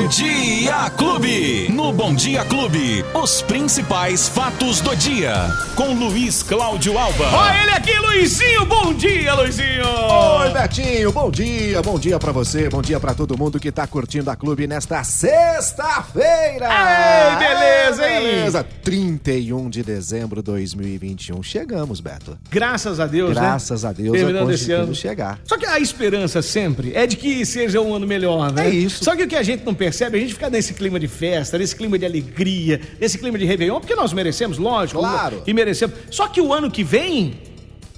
Bom Dia Clube. No Bom Dia Clube, os principais fatos do dia. Com Luiz Cláudio Alba. Olha ele aqui, Luizinho. Bom dia, Luizinho. Oi, Betinho. Bom dia. Bom dia pra você. Bom dia pra todo mundo que tá curtindo a clube nesta sexta-feira. Ei, beleza, hein? Beleza. 31 de dezembro de 2021. Chegamos, Beto. Graças a Deus, Graças né? a Deus Terminando eu esse ano. chegar. Só que a esperança sempre é de que seja um ano melhor, né? É isso. Só que o que a gente não percebe, a gente fica nesse clima de festa, nesse clima de alegria, nesse clima de Réveillon, porque nós merecemos, lógico. Claro. E merecemos. Só que o ano que vem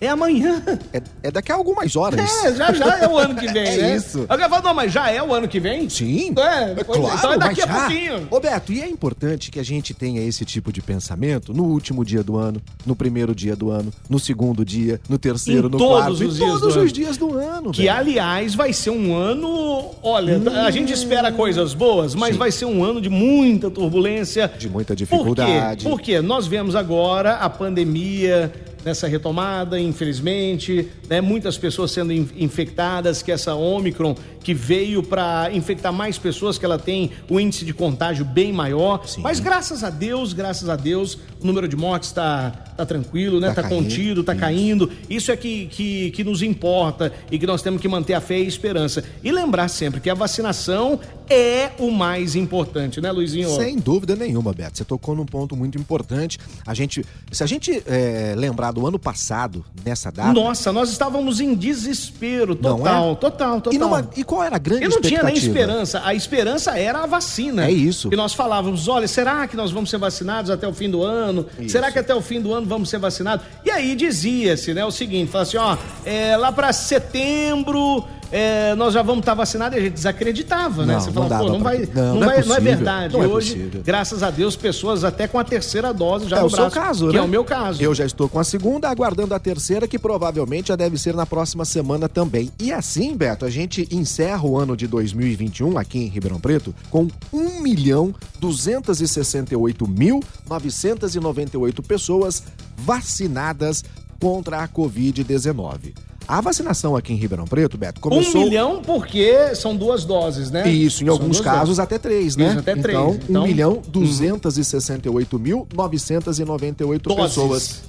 é amanhã. É, é daqui a algumas horas. É, já já é o ano que vem, É né? isso. Alguém fala, não, mas já é o ano que vem? Sim. É, pois é, claro, então é daqui a já. pouquinho. Ô Beto, e é importante que a gente tenha esse tipo de pensamento no último dia do ano, no primeiro dia do ano, no segundo dia, no terceiro, Em no todos quarto, os em dias todos do os ano. dias do ano. Que, velho. aliás, vai ser um ano. Olha, a gente espera coisas boas, mas Hum. Sim. vai ser um ano de muita turbulência. De muita Por dificuldade. quê? Porque nós vemos agora a pandemia nessa retomada, infelizmente, né? muitas pessoas sendo in- infectadas, que essa Omicron que veio para infectar mais pessoas, que ela tem um índice de contágio bem maior. Sim. Mas graças a Deus, graças a Deus, o número de mortes está tá tranquilo, né? Tá Tá, contido, tá Isso. caindo. Isso é que, que, que nos importa e que nós temos que manter a fé e a esperança. E lembrar sempre que a vacinação é o mais importante, né, Luizinho? Sem dúvida nenhuma, Beto. Você tocou num ponto muito importante. A gente, se a gente é, lembrar do ano passado, nessa data. Nossa, nós estávamos em desespero total, é? total, total. E, numa- e qual era a grande Eu não tinha nem esperança. A esperança era a vacina. É isso. E nós falávamos: olha, será que nós vamos ser vacinados até o fim do ano? Isso. Será que até o fim do ano vamos ser vacinados? E aí dizia-se, né, o seguinte: fala assim, ó, é, lá para setembro. É, nós já vamos estar vacinados e a gente desacreditava, né? Não, Você não fala, dava pô, não pra- vai, não, não, não é vai, não é verdade. Não é Hoje, possível. graças a Deus, pessoas até com a terceira dose já é no o seu caso, que né? é o meu caso. Eu já estou com a segunda, aguardando a terceira, que provavelmente já deve ser na próxima semana também. E assim, Beto, a gente encerra o ano de 2021 aqui em Ribeirão Preto com 1 milhão 268 mil 998 pessoas vacinadas contra a Covid-19. A vacinação aqui em Ribeirão Preto, Beto, começou... Um milhão porque são duas doses, né? Isso, em São alguns casos doses. até três, né? Isso, até três. Então, Então, 1 milhão 268 mil 998 Doses. pessoas.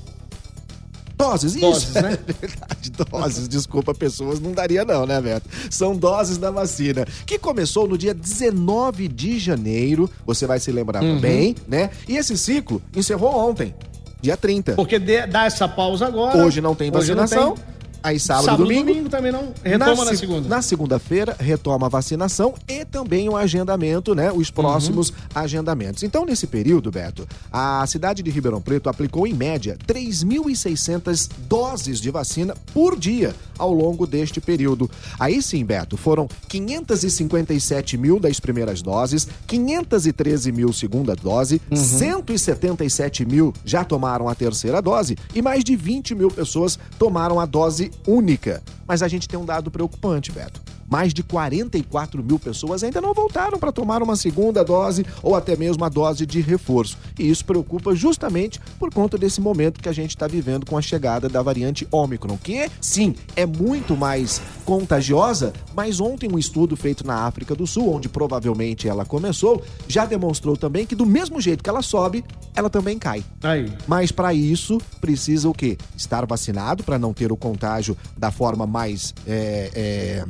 Doses, isso. Doses, né? É verdade, doses. Desculpa, pessoas, não daria não, né, Beto? São doses da vacina, que começou no dia 19 de janeiro, você vai se lembrar Uhum. também, né? E esse ciclo encerrou ontem, dia 30. Porque dá essa pausa agora. Hoje não tem Hoje não vacinação, tem. Aí sábado, Sábado, domingo... domingo também não. Retoma na, se- segunda. Na segunda-feira, retoma a vacinação e também o agendamento, né? Os próximos agendamentos. Então, nesse período, Beto, a cidade de Ribeirão Preto aplicou, em média, 3.600 doses de vacina por dia ao longo deste período. Aí sim, Beto, foram 557 mil das primeiras doses, 513 mil segunda dose, 177 mil já tomaram a terceira dose e mais de 20 mil pessoas tomaram a dose única. Mas a gente tem um dado preocupante, Beto. Mais de 44 mil pessoas ainda não voltaram para tomar uma segunda dose ou até mesmo a dose de reforço. E isso preocupa justamente por conta desse momento que a gente está vivendo com a chegada da variante Ômicron, que sim, é muito mais contagiosa, mas ontem um estudo feito na África do Sul, onde provavelmente ela começou, já demonstrou também que do mesmo jeito que ela sobe, ela também cai. Aí. Mas para isso precisa o quê? Estar vacinado para não ter o contágio da forma mais é, é,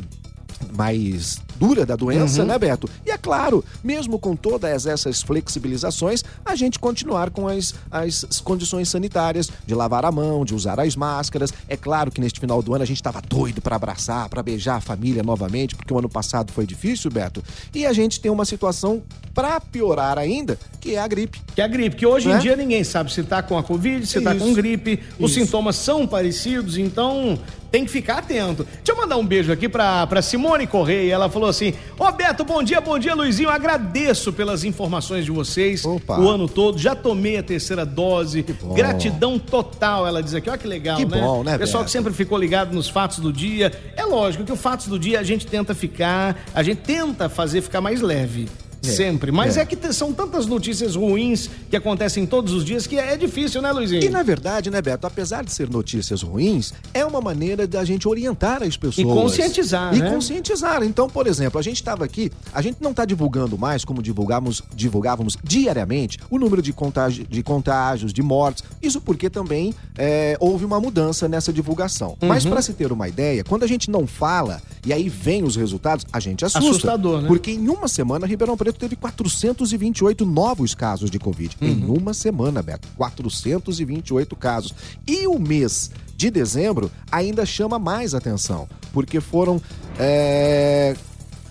mais dura da doença, né, Beto? E é claro, mesmo com todas essas flexibilizações, a gente continuar com as, as condições sanitárias de lavar a mão, de usar as máscaras. É claro que neste final do ano a gente estava doido para abraçar, para beijar a família novamente, porque o ano passado foi difícil, Beto. E a gente tem uma situação para piorar ainda, que é a gripe. Que é a gripe, que hoje Né? em dia ninguém sabe se tá com a Covid, se tá Isso. com gripe. Os Isso. sintomas são parecidos, então tem que ficar atento. Deixa eu mandar um beijo aqui pra, pra Simone Correia. Ela falou assim: Ô Beto, bom dia, bom dia, Luizinho. Agradeço pelas informações de vocês Opa. o ano todo. Já tomei a terceira dose. Gratidão total, ela diz aqui. Olha que legal, Que né? bom, né, Pessoal Beto? que sempre ficou ligado nos fatos do dia. É lógico que o fatos do dia a gente tenta ficar, a gente tenta fazer ficar mais leve. É, sempre. Mas é. é. que são tantas notícias ruins que acontecem todos os dias que é difícil, né, Luizinho? E na verdade, né, Beto, apesar de ser notícias ruins, é uma maneira da gente orientar as pessoas. E conscientizar, e né? Conscientizar. Então, por exemplo, a gente estava aqui, a gente não está divulgando mais como divulgamos, divulgávamos diariamente o número de, contágio, de contágios, de mortes. Isso porque também é, houve uma mudança nessa divulgação. Uhum. Mas para se ter uma ideia, quando a gente não fala e aí vem os resultados, a gente assusta. Assustador, né? Porque em uma semana, Ribeirão Preto teve 428 novos casos de Covid. Uhum. Em uma semana, Beto. 428 casos. E o mês de dezembro ainda chama mais atenção, porque foram é,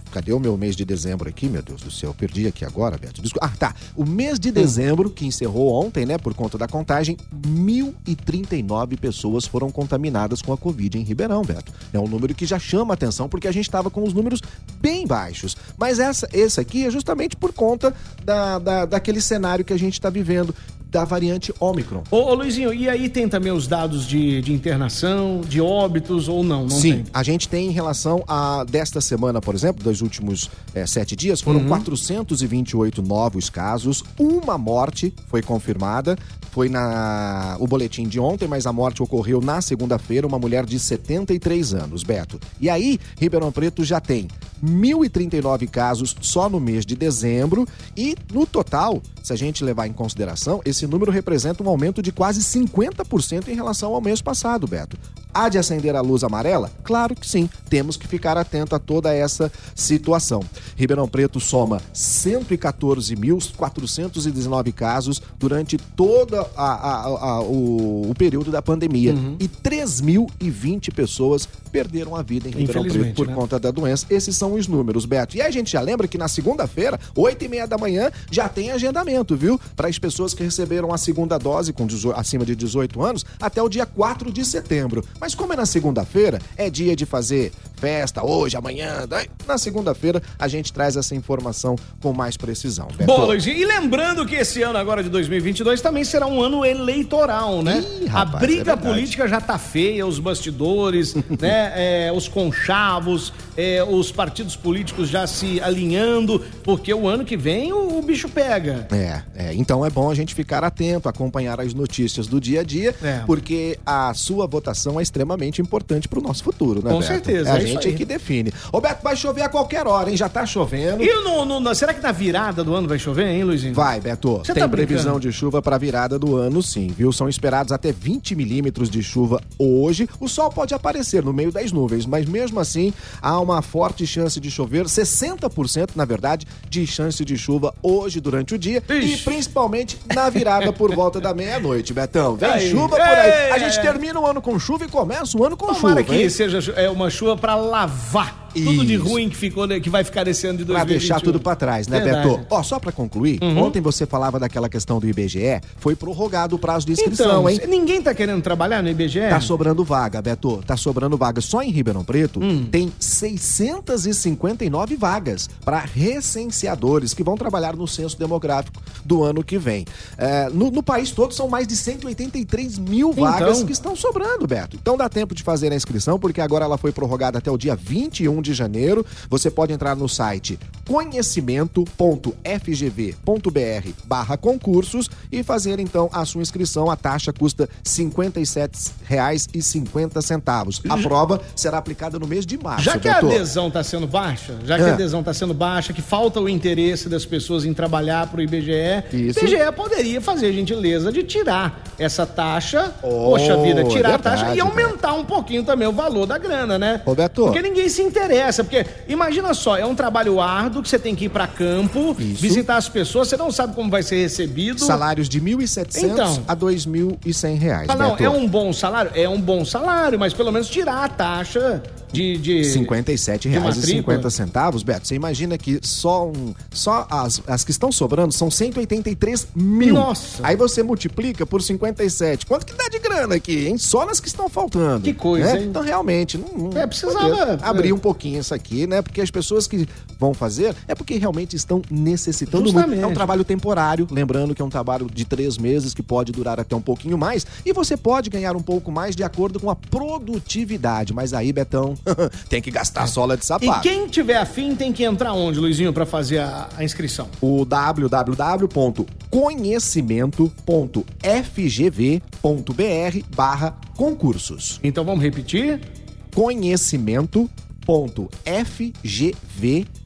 Cadê o meu mês de dezembro aqui, meu Deus do céu? Perdi aqui agora, Beto. Ah, tá. O mês de dezembro, que encerrou ontem, né, por conta da contagem, 1.039 pessoas foram contaminadas com a Covid em Ribeirão, Beto. É um número que já chama atenção porque a gente estava com os números bem baixos. Mas essa, esse aqui é justamente por conta da, da, daquele cenário que a gente está vivendo da variante Ômicron. Ô, ô, Luizinho, e aí tem também os dados de, de internação, de óbitos ou não? não Sim, tem? a gente tem em relação a desta semana, por exemplo, dos últimos é, sete dias, foram uhum. 428 novos casos, uma morte foi confirmada, foi na o boletim de ontem, mas a morte ocorreu na segunda-feira, uma mulher de 73 anos, Beto. E aí, Ribeirão Preto já tem 1.039 casos só no mês de dezembro e no total, se a gente levar em consideração, esse número representa um aumento de quase 50% em relação ao mês passado, Beto. Há de acender a luz amarela? Claro que sim. Temos que ficar atento a toda essa situação. Ribeirão Preto soma 114.419 casos durante todo a, a, a, o, o, período da pandemia. Uhum. E 3.020 pessoas perderam a vida em Ribeirão Preto por né? conta da doença. Esses são os números, Beto. E a gente já lembra que na segunda-feira, 8 e meia da manhã, já tem agendamento, viu? Para as pessoas que receberam a segunda dose com 18, acima de 18 anos até o dia 4 de setembro. Mas como é na segunda-feira, é dia de fazer festa hoje, amanhã. Daí, na segunda-feira a gente traz essa informação com mais precisão. Bom, e lembrando que esse ano agora de 2022 também será um ano eleitoral, né? Ih, rapaz, a briga é política já tá feia, os bastidores, né? É, os conchavos, é, os partidos políticos já se alinhando, porque o ano que vem o, o, bicho pega. É, é, então é bom a gente ficar atento, acompanhar as notícias do dia a dia, é. porque a sua votação é extremamente importante para o nosso futuro, né, Com Beto? certeza. É a gente que define. Roberto, vai chover a qualquer hora, hein? Já tá chovendo. E no, no, será que na virada do ano vai chover, hein, Luizinho? Vai, Beto. Você Tem tá previsão de chuva para virada do ano, sim, viu? São esperados até 20 milímetros de chuva hoje. O sol pode aparecer no meio das nuvens, mas mesmo assim há uma forte chance de chover, 60% na verdade, de chance de chuva hoje durante o dia Ixi. e principalmente na virada por volta da meia-noite, Betão. Vem chuva por aí. A gente termina o ano com chuva e começa o ano com Tomara chuva. que hein? seja é uma chuva para lavar tudo Isso. de ruim que ficou, que vai ficar nesse ano de 2021. Pra deixar tudo pra trás, né, Verdade. Beto? Ó, só pra concluir, uhum. ontem você falava daquela questão do IBGE, foi prorrogado o prazo de inscrição, então, hein? Ninguém tá querendo trabalhar no IBGE? Tá sobrando vaga, Beto, tá sobrando vaga. Só em Ribeirão Preto hum. tem 659 vagas para recenseadores que vão trabalhar no censo demográfico do ano que vem. É, no, no, país todo são mais de 183 mil vagas então... que estão sobrando, Beto. Então dá tempo de fazer a inscrição, porque agora ela foi prorrogada até o dia 21 de janeiro. Você pode entrar no site conhecimento.fgv.br barra concursos e fazer então a sua inscrição. A taxa custa R$ 57,50. A prova será aplicada no mês de março. Já que doutor. a adesão está sendo baixa, já que é. a adesão está sendo baixa, que falta o interesse das pessoas em trabalhar para o IBGE, Isso. o IBGE poderia fazer a gentileza de tirar essa taxa, oh, poxa vida, tirar verdade, a taxa e aumentar um pouquinho também o valor da grana, né? Roberto. Porque ninguém se interessa, porque imagina só, é um trabalho árduo que você tem que ir para campo, Isso. visitar as pessoas, você não sabe como vai ser recebido. Salários de 1.700 então, a 2.100 reais. Ah, não, é um bom salário? É um bom salário, mas pelo menos tirar a taxa de, de 57 reais e 50 centavos, Beto. Você imagina que só um, só as, as que estão sobrando são 183 mil. Nossa. Aí você multiplica por 57. Quanto que dá de grana aqui, hein? Só nas que estão faltando. Que coisa, né? Então realmente não, é precisava abrir um pouquinho isso aqui, né? Porque as pessoas que vão fazer é porque realmente estão necessitando Justamente. muito. É um trabalho temporário, lembrando que é um trabalho de três meses que pode durar até um pouquinho mais e você pode ganhar um pouco mais de acordo com a produtividade. Mas aí, Betão, tem que gastar sola de sapato. E quem tiver afim tem que entrar onde, Luizinho, para fazer a, a, inscrição? O www.conhecimento.fgv.br barra concursos. Então vamos repetir? conhecimento.fgv.br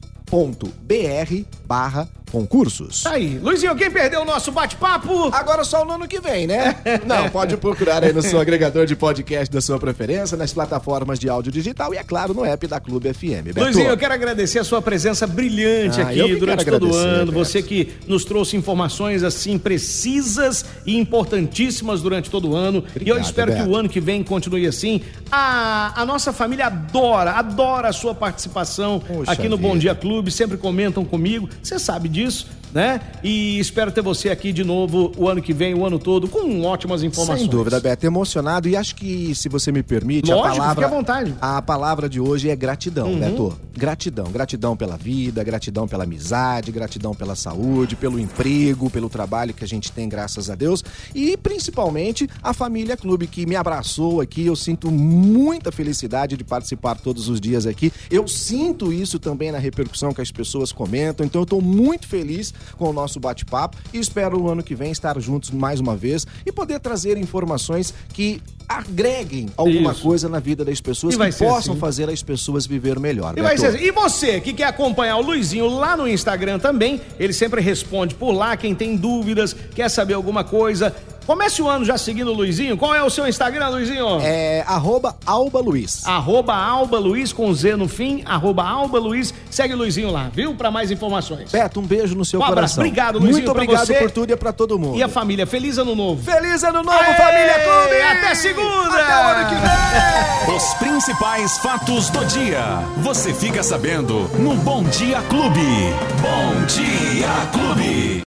barra concursos. Tá aí. Luizinho, quem perdeu o nosso bate-papo? Agora só no ano que vem, né? Não, pode procurar aí no seu agregador de podcast da sua preferência, nas plataformas de áudio digital e, é claro, no app da Clube FM. Beto. Luizinho, eu quero agradecer a sua presença brilhante ah, aqui durante todo o ano. Beto. Você que nos trouxe informações assim precisas e importantíssimas durante todo o ano. Obrigado, e eu espero Beto. que o ano que vem continue assim. A, a nossa família adora, adora a sua participação Poxa aqui no vida. Bom Dia Clube. Sempre comentam comigo. Você sabe disso disso, né? E espero ter você aqui de novo o ano que vem, o ano todo, com ótimas informações. Sem dúvida, Beto, emocionado e acho que, se você me permite, Lógico, a palavra. Fique à vontade. A palavra de hoje é gratidão, uhum. Beto. Gratidão. Gratidão pela vida, gratidão pela amizade, gratidão pela saúde, pelo emprego, pelo trabalho que a gente tem, graças a Deus. E principalmente a família Clube que me abraçou aqui. Eu sinto muita felicidade de participar todos os dias aqui. Eu sinto isso também na repercussão que as pessoas comentam. Então eu estou muito feliz com o nosso bate-papo e espero o ano que vem estar juntos mais uma vez e poder trazer informações que agreguem alguma Isso. coisa na vida das pessoas que possam assim. fazer as pessoas viver melhor. E, vai ser assim. e você que quer acompanhar o Luizinho lá no Instagram também, ele sempre responde por lá. Quem tem dúvidas, quer saber alguma coisa, Comece o ano já seguindo o Luizinho. Qual é o seu Instagram, Luizinho? É arroba Alba Luiz. Arroba Alba Luiz com Z no fim, arroba Alba Luiz. Segue o Luizinho lá, viu? Para mais informações. Beto, um beijo no seu um coração. Obrigado, Luizinho. Muito obrigado por tudo e é pra todo mundo. E a família, feliz ano novo. Feliz ano novo, Aê! família Clube! Até segunda! Até o ano que vem! Os principais fatos do dia. Você fica sabendo no Bom Dia Clube. Bom Dia Clube.